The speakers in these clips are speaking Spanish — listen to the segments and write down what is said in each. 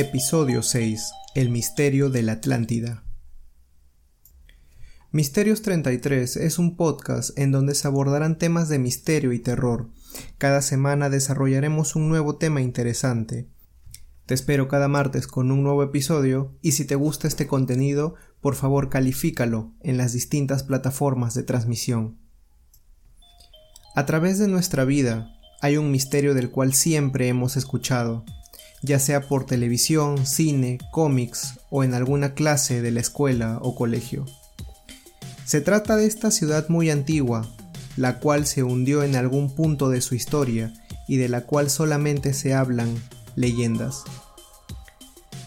Episodio 6. El misterio de la Atlántida. Misterios 33 es un podcast en donde se abordarán temas de misterio y terror. Cada semana desarrollaremos un nuevo tema interesante. Te espero cada martes con un nuevo episodio y si te gusta este contenido, por favor califícalo en las distintas plataformas de transmisión. A través de nuestra vida hay un misterio del cual siempre hemos escuchado, ya sea por televisión, cine, cómics o en alguna clase de la escuela o colegio. Se trata de esta ciudad muy antigua, la cual se hundió en algún punto de su historia y de la cual solamente se hablan leyendas.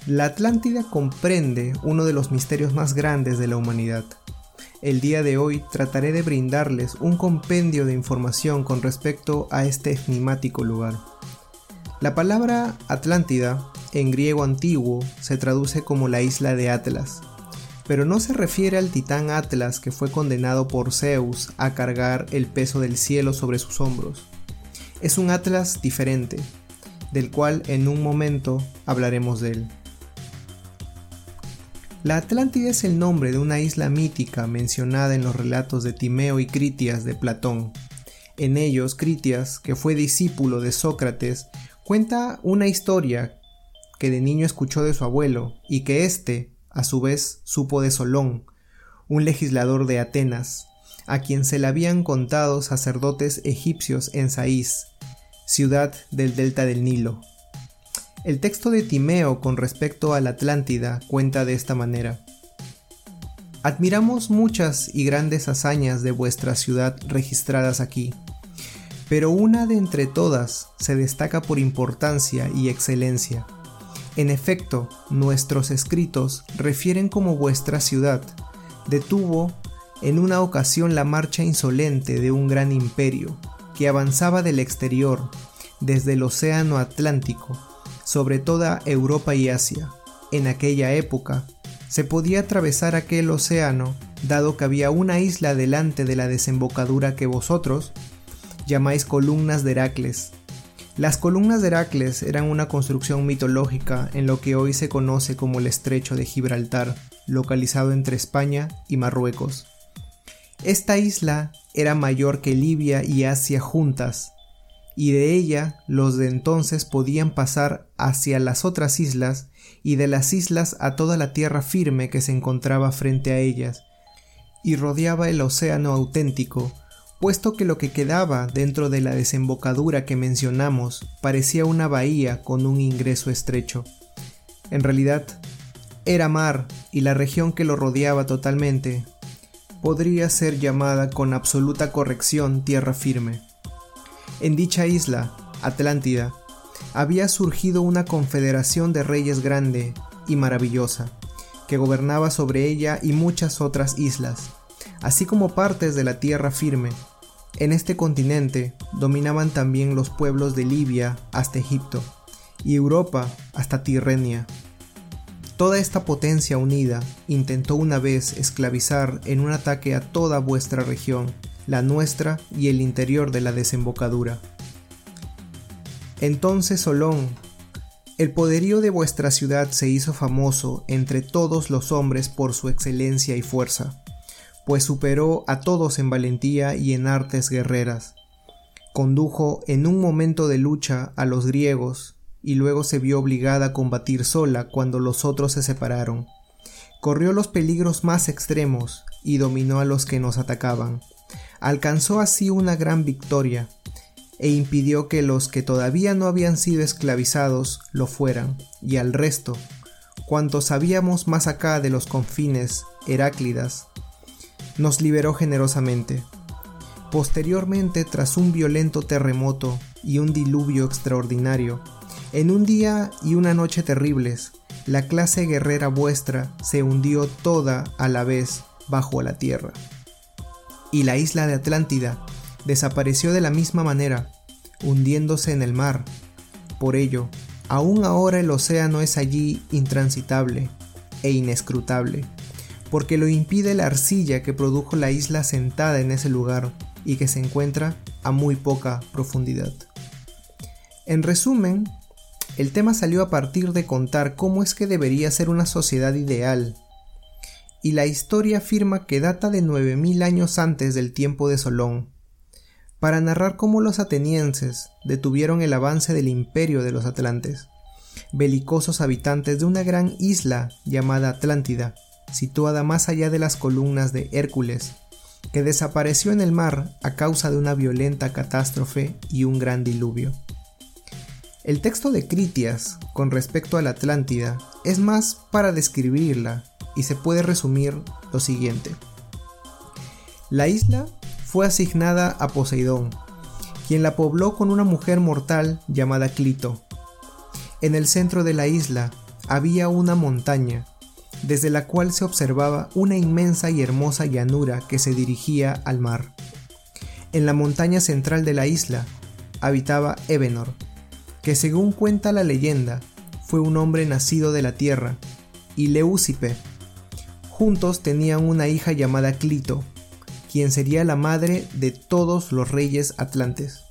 La Atlántida comprende uno de los misterios más grandes de la humanidad. El día de hoy trataré de brindarles un compendio de información con respecto a este enigmático lugar. La palabra Atlántida, en griego antiguo, se traduce como la isla de Atlas, pero no se refiere al titán Atlas que fue condenado por Zeus a cargar el peso del cielo sobre sus hombros. Es un Atlas diferente, del cual en un momento hablaremos de él. La Atlántida es el nombre de una isla mítica mencionada en los relatos de Timeo y Critias de Platón. En ellos, Critias, que fue discípulo de Sócrates, Cuenta una historia que de niño escuchó de su abuelo y que éste, a su vez, supo de Solón, un legislador de Atenas, a quien se le habían contado sacerdotes egipcios en Saís, ciudad del delta del Nilo. El texto de Timeo con respecto a la Atlántida cuenta de esta manera. Admiramos muchas y grandes hazañas de vuestra ciudad registradas aquí pero una de entre todas se destaca por importancia y excelencia. En efecto, nuestros escritos refieren como vuestra ciudad detuvo en una ocasión la marcha insolente de un gran imperio que avanzaba del exterior, desde el Océano Atlántico, sobre toda Europa y Asia. En aquella época, se podía atravesar aquel océano, dado que había una isla delante de la desembocadura que vosotros, llamáis columnas de Heracles. Las columnas de Heracles eran una construcción mitológica en lo que hoy se conoce como el estrecho de Gibraltar, localizado entre España y Marruecos. Esta isla era mayor que Libia y Asia juntas, y de ella los de entonces podían pasar hacia las otras islas y de las islas a toda la tierra firme que se encontraba frente a ellas, y rodeaba el océano auténtico, puesto que lo que quedaba dentro de la desembocadura que mencionamos parecía una bahía con un ingreso estrecho. En realidad, era mar y la región que lo rodeaba totalmente podría ser llamada con absoluta corrección tierra firme. En dicha isla, Atlántida, había surgido una confederación de reyes grande y maravillosa, que gobernaba sobre ella y muchas otras islas, así como partes de la tierra firme, en este continente dominaban también los pueblos de Libia hasta Egipto y Europa hasta Tirrenia. Toda esta potencia unida intentó una vez esclavizar en un ataque a toda vuestra región, la nuestra y el interior de la desembocadura. Entonces Solón, el poderío de vuestra ciudad se hizo famoso entre todos los hombres por su excelencia y fuerza pues superó a todos en valentía y en artes guerreras. Condujo en un momento de lucha a los griegos y luego se vio obligada a combatir sola cuando los otros se separaron. Corrió los peligros más extremos y dominó a los que nos atacaban. Alcanzó así una gran victoria e impidió que los que todavía no habían sido esclavizados lo fueran, y al resto, cuantos sabíamos más acá de los confines Heráclidas, nos liberó generosamente. Posteriormente, tras un violento terremoto y un diluvio extraordinario, en un día y una noche terribles, la clase guerrera vuestra se hundió toda a la vez bajo la tierra. Y la isla de Atlántida desapareció de la misma manera, hundiéndose en el mar. Por ello, aún ahora el océano es allí intransitable e inescrutable porque lo impide la arcilla que produjo la isla sentada en ese lugar y que se encuentra a muy poca profundidad. En resumen, El tema salió a partir de contar cómo es que debería ser una sociedad ideal, y la historia afirma que data de 9000 años antes del tiempo de Solón, para narrar cómo los atenienses detuvieron el avance del imperio de los atlantes, belicosos habitantes de una gran isla llamada Atlántida, situada más allá de las columnas de Hércules, que desapareció en el mar a causa de una violenta catástrofe y un gran diluvio. El texto de Critias con respecto a la Atlántida es más para describirla y se puede resumir lo siguiente. La isla fue asignada a Poseidón, quien la pobló con una mujer mortal llamada Clito. En el centro de la isla había una montaña, desde la cual se observaba una inmensa y hermosa llanura que se dirigía al mar. En la montaña central de la isla habitaba Evenor, que según cuenta la leyenda, fue un hombre nacido de la tierra, y Leucipe, Juntos tenían una hija llamada Clito, quien sería la madre de todos los reyes atlantes.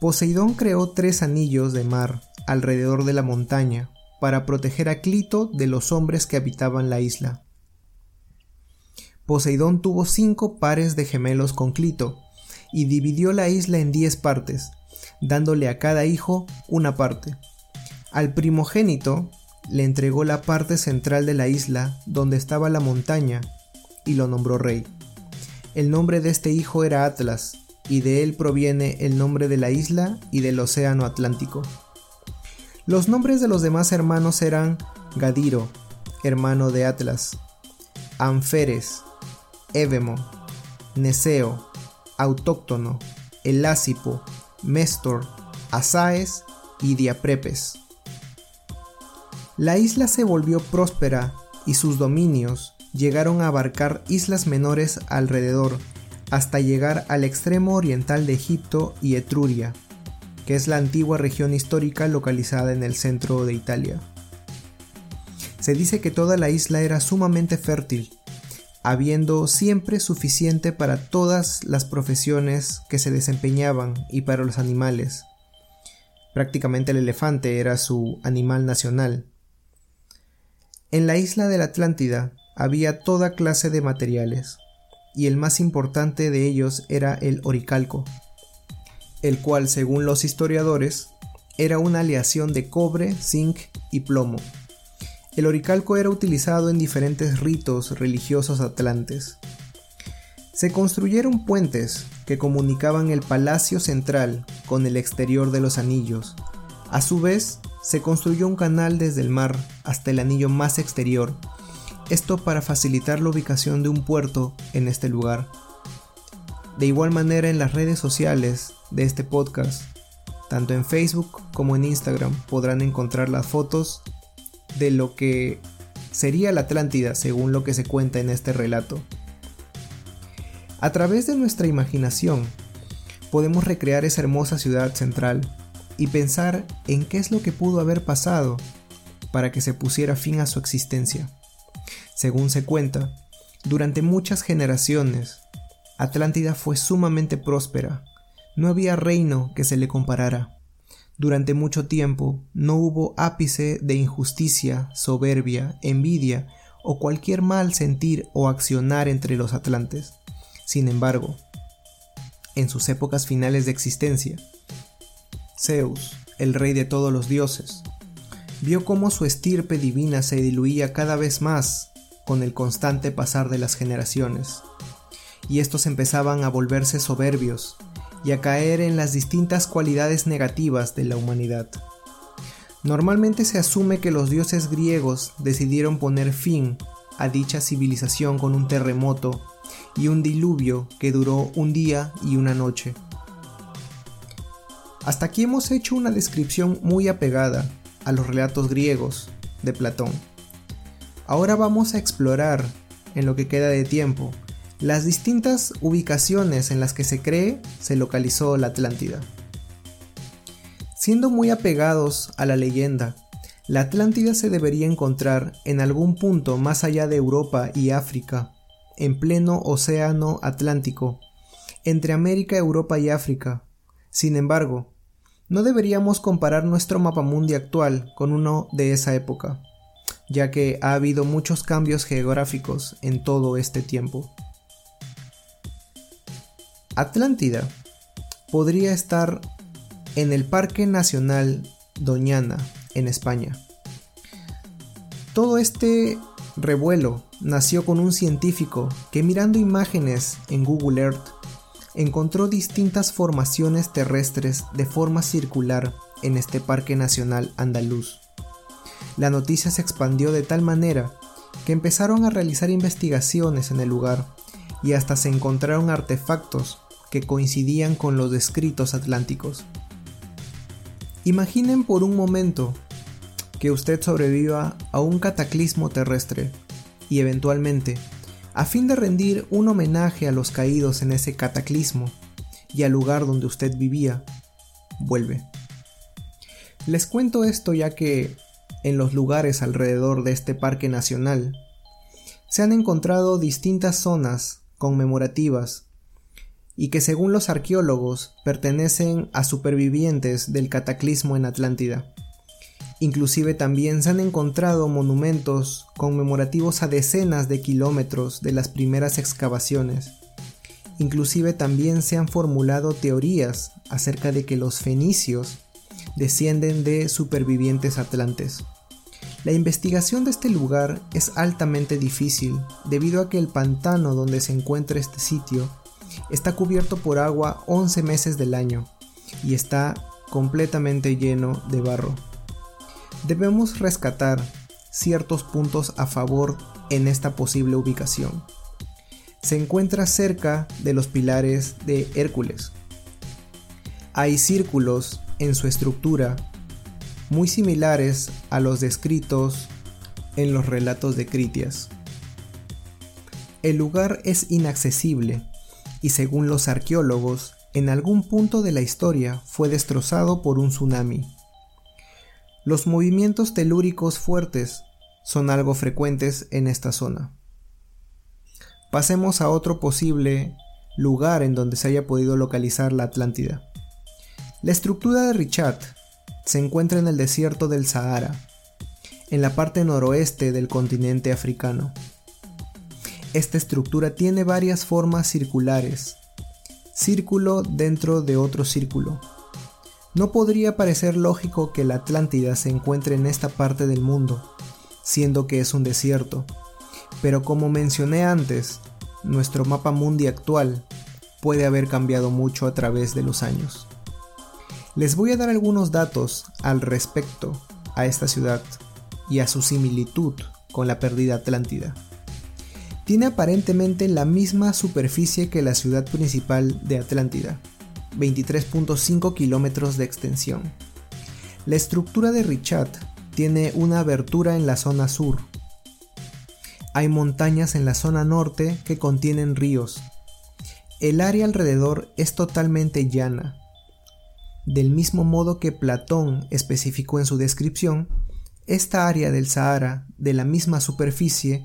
Poseidón creó tres anillos de mar alrededor de la montaña para proteger a Clito de los hombres que habitaban la isla. Poseidón tuvo cinco pares de gemelos con Clito y dividió la isla en diez partes, dándole a cada hijo una parte. Al primogénito le entregó la parte central de la isla donde estaba la montaña y lo nombró rey. El nombre de este hijo era Atlas, y de él proviene el nombre de la isla y del océano Atlántico. Los nombres de los demás hermanos eran Gadiro, hermano de Atlas, Anferes, Évemo, Neseo, Autóctono, Elásipo, Mestor, Asaes y Diaprepes. La isla se volvió próspera y sus dominios llegaron a abarcar islas menores alrededor hasta llegar al extremo oriental de Egipto y Etruria, que es la antigua región histórica localizada en el centro de Italia. Se dice que toda la isla era sumamente fértil, habiendo siempre suficiente para todas las profesiones que se desempeñaban y para los animales. Prácticamente el elefante era su animal nacional. En la isla de la Atlántida había toda clase de materiales, y el más importante de ellos era el oricalco, el cual, según los historiadores, era una aleación de cobre, zinc y plomo. El oricalco era utilizado en diferentes ritos religiosos atlantes. Se construyeron puentes que comunicaban el palacio central con el exterior de los anillos. A su vez, se construyó un canal desde el mar hasta el anillo más exterior, esto para facilitar la ubicación de un puerto en este lugar. De igual manera en las redes sociales de este podcast, tanto en Facebook como en Instagram podrán encontrar las fotos de lo que sería la Atlántida según lo que se cuenta en este relato. A través de nuestra imaginación podemos recrear esa hermosa ciudad central y pensar en qué es lo que pudo haber pasado para que se pusiera fin a su existencia. Según se cuenta, durante muchas generaciones, Atlántida fue sumamente próspera, no había reino que se le comparara. Durante mucho tiempo no hubo ápice de injusticia, soberbia, envidia o cualquier mal sentir o accionar entre los atlantes. Sin embargo, en sus épocas finales de existencia, Zeus, el rey de todos los dioses, vio cómo su estirpe divina se diluía cada vez más con el constante pasar de las generaciones, y estos empezaban a volverse soberbios y a caer en las distintas cualidades negativas de la humanidad. Normalmente se asume que los dioses griegos decidieron poner fin a dicha civilización con un terremoto y un diluvio que duró un día y una noche. Hasta aquí hemos hecho una descripción muy apegada a los relatos griegos de Platón. Ahora vamos a explorar, en lo que queda de tiempo, las distintas ubicaciones en las que se cree se localizó la Atlántida. Siendo muy apegados a la leyenda, la Atlántida se debería encontrar en algún punto más allá de Europa y África, en pleno océano Atlántico, entre América, Europa y África. Sin embargo, no deberíamos comparar nuestro mapamundi actual con uno de esa época, ya que ha habido muchos cambios geográficos en todo este tiempo. Atlántida podría estar en el Parque Nacional Doñana, en España. Todo este revuelo nació con un científico que mirando imágenes en Google Earth encontró distintas formaciones terrestres de forma circular en este Parque Nacional Andaluz. La noticia se expandió de tal manera que empezaron a realizar investigaciones en el lugar y hasta se encontraron artefactos que coincidían con los descritos atlánticos. Imaginen por un momento que usted sobreviva a un cataclismo terrestre y eventualmente, a fin de rendir un homenaje a los caídos en ese cataclismo y al lugar donde usted vivía, vuelve. Les cuento esto ya que en los lugares alrededor de este parque nacional se han encontrado distintas zonas conmemorativas y que según los arqueólogos pertenecen a supervivientes del cataclismo en Atlántida. Inclusive también se han encontrado monumentos conmemorativos a decenas de kilómetros de las primeras excavaciones. Inclusive también se han formulado teorías acerca de que los fenicios descienden de supervivientes atlantes. La investigación de este lugar es altamente difícil debido a que el pantano donde se encuentra este sitio está cubierto por agua 11 meses del año y está completamente lleno de barro. Debemos rescatar ciertos puntos a favor en esta posible ubicación. Se encuentra cerca de los pilares de Hércules. Hay círculos en su estructura muy similares a los descritos en los relatos de Critias. El lugar es inaccesible y según los arqueólogos, en algún punto de la historia fue destrozado por un tsunami. Los movimientos telúricos fuertes son algo frecuentes en esta zona. Pasemos a otro posible lugar en donde se haya podido localizar la Atlántida. La estructura de Richat se encuentra en el desierto del Sahara, en la parte noroeste del continente africano. Esta estructura tiene varias formas circulares, círculo dentro de otro círculo. No podría parecer lógico que la Atlántida se encuentre en esta parte del mundo, siendo que es un desierto, pero como mencioné antes, nuestro mapa mundi actual puede haber cambiado mucho a través de los años. Les voy a dar algunos datos al respecto a esta ciudad y a su similitud con la perdida Atlántida tiene aparentemente la misma superficie que la ciudad principal de Atlántida, 23.5 kilómetros de extensión. La estructura de Richat tiene una abertura en la zona sur. Hay montañas en la zona norte que contienen ríos. El área alrededor es totalmente llana. Del mismo modo que Platón especificó en su descripción, esta área del Sahara, de la misma superficie,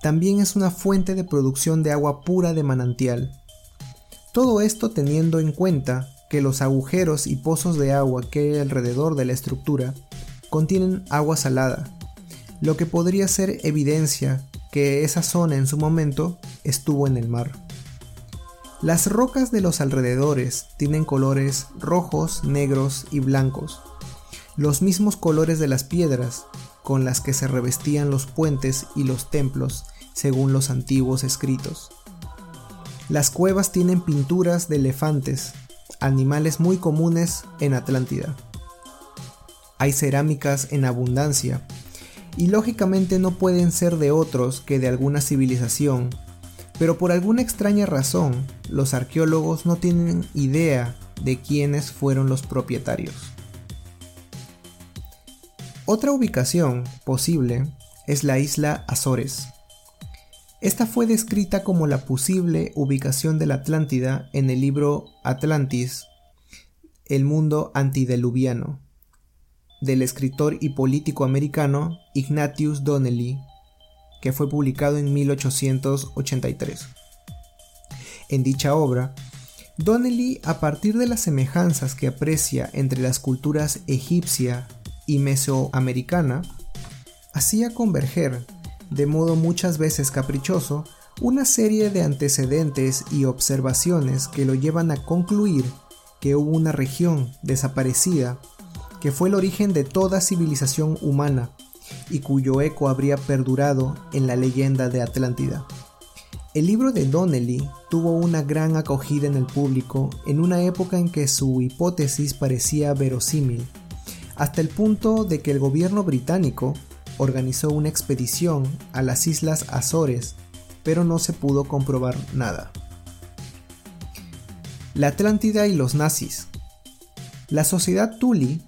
también es una fuente de producción de agua pura de manantial. Todo esto teniendo en cuenta que los agujeros y pozos de agua que hay alrededor de la estructura contienen agua salada, lo que podría ser evidencia que esa zona en su momento estuvo en el mar. Las rocas de los alrededores tienen colores rojos, negros y blancos, los mismos colores de las piedras con las que se revestían los puentes y los templos según los antiguos escritos. Las cuevas tienen pinturas de elefantes, animales muy comunes en Atlántida. Hay cerámicas en abundancia, y lógicamente no pueden ser de otros que de alguna civilización, pero por alguna extraña razón los arqueólogos no tienen idea de quiénes fueron los propietarios. Otra ubicación posible es la isla Azores. Esta fue descrita como la posible ubicación de la Atlántida en el libro Atlantis, el mundo antideluviano, del escritor y político americano Ignatius Donnelly, que fue publicado en 1883. En dicha obra, Donnelly, a partir de las semejanzas que aprecia entre las culturas egipcia y mesoamericana, hacía converger, de modo muchas veces caprichoso, una serie de antecedentes y observaciones que lo llevan a concluir que hubo una región desaparecida que fue el origen de toda civilización humana y cuyo eco habría perdurado en la leyenda de Atlántida. El libro de Donnelly tuvo una gran acogida en el público en una época en que su hipótesis parecía verosímil, hasta el punto de que el gobierno británico organizó una expedición a las Islas Azores, pero no se pudo comprobar nada. La Atlántida y los nazis. La sociedad Tuli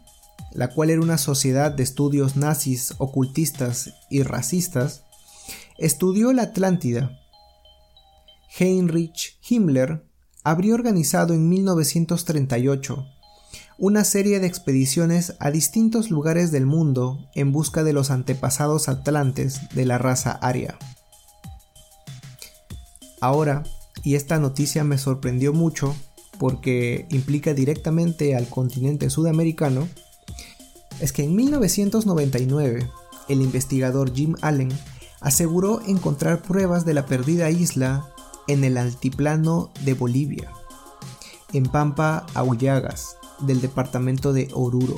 la cual era una sociedad de estudios nazis, ocultistas y racistas, estudió la Atlántida. Heinrich Himmler habría organizado en 1938 una serie de expediciones a distintos lugares del mundo en busca de los antepasados atlantes de la raza aria. Ahora, y esta noticia me sorprendió mucho porque implica directamente al continente sudamericano, es que en 1999 el investigador Jim Allen aseguró encontrar pruebas de la perdida isla en el altiplano de Bolivia, en Pampa Aullagas, del departamento de Oruro.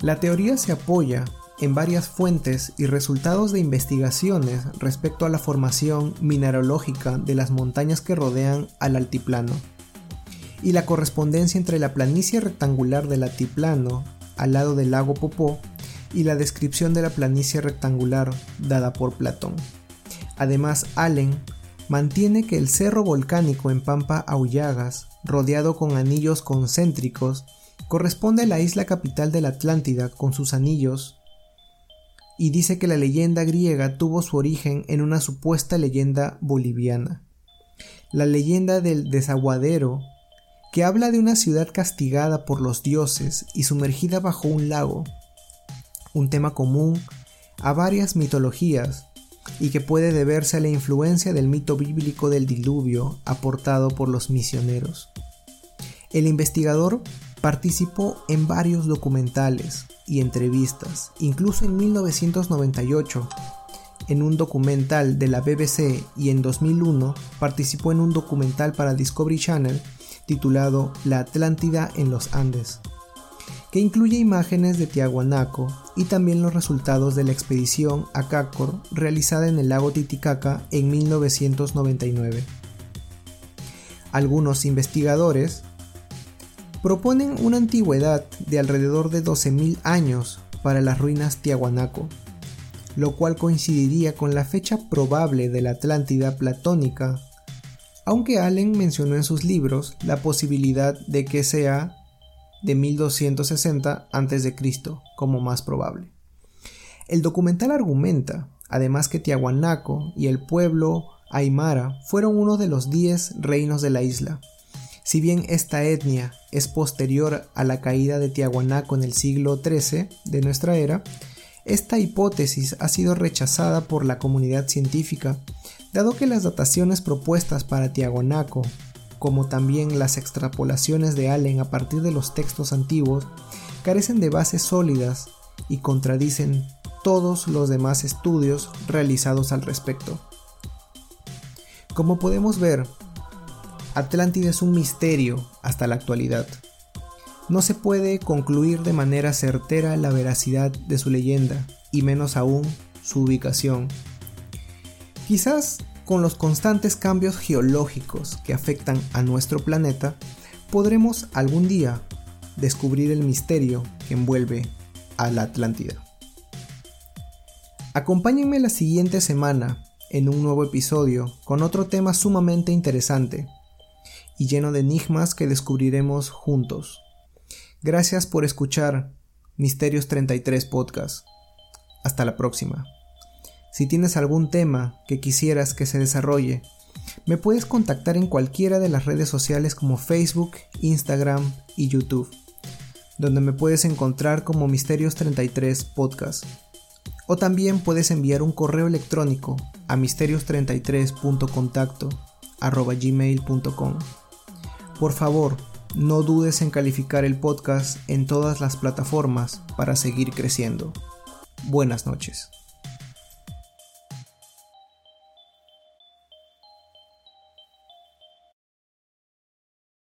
La teoría se apoya en varias fuentes y resultados de investigaciones respecto a la formación mineralógica de las montañas que rodean al altiplano y la correspondencia entre la planicie rectangular del altiplano al lado del lago Popó y la descripción de la planicie rectangular dada por Platón. Además, Allen mantiene que el cerro volcánico en Pampa Aullagas, rodeado con anillos concéntricos, corresponde a la isla capital de la Atlántida con sus anillos, y dice que la leyenda griega tuvo su origen en una supuesta leyenda boliviana. La leyenda del desaguadero que habla de una ciudad castigada por los dioses y sumergida bajo un lago, un tema común a varias mitologías y que puede deberse a la influencia del mito bíblico del diluvio aportado por los misioneros. El investigador participó en varios documentales y entrevistas, incluso en 1998 en un documental de la BBC y en 2001 participó en un documental para Discovery Channel titulado La Atlántida en los Andes, que incluye imágenes de Tiahuanaco y también los resultados de la expedición a Cácor realizada en el lago Titicaca en 1999. Algunos investigadores proponen una antigüedad de alrededor de 12.000 años para las ruinas Tiahuanaco, lo cual coincidiría con la fecha probable de la Atlántida platónica aunque Allen mencionó en sus libros la posibilidad de que sea de 1260 a.C. como más probable. El documental argumenta, además que Tiahuanaco y el pueblo Aymara fueron uno de los diez reinos de la isla. Si bien esta etnia es posterior a la caída de Tiahuanaco en el siglo XIII de nuestra era, esta hipótesis ha sido rechazada por la comunidad científica Dado que las dataciones propuestas para Tiagonaco, como también las extrapolaciones de Allen a partir de los textos antiguos, carecen de bases sólidas y contradicen todos los demás estudios realizados al respecto. Como podemos ver, Atlántida es un misterio hasta la actualidad. No se puede concluir de manera certera la veracidad de su leyenda, y menos aún su ubicación. Quizás con los constantes cambios geológicos que afectan a nuestro planeta, podremos algún día descubrir el misterio que envuelve a la Atlántida. Acompáñenme la siguiente semana en un nuevo episodio con otro tema sumamente interesante y lleno de enigmas que descubriremos juntos. Gracias por escuchar Misterios 33 Podcast. Hasta la próxima. Si tienes algún tema que quisieras que se desarrolle, me puedes contactar en cualquiera de las redes sociales como Facebook, Instagram y YouTube, donde me puedes encontrar como Misterios33 Podcast. O también puedes enviar un correo electrónico a misterios33.contacto Por favor, no dudes en calificar el podcast en todas las plataformas para seguir creciendo. Buenas noches.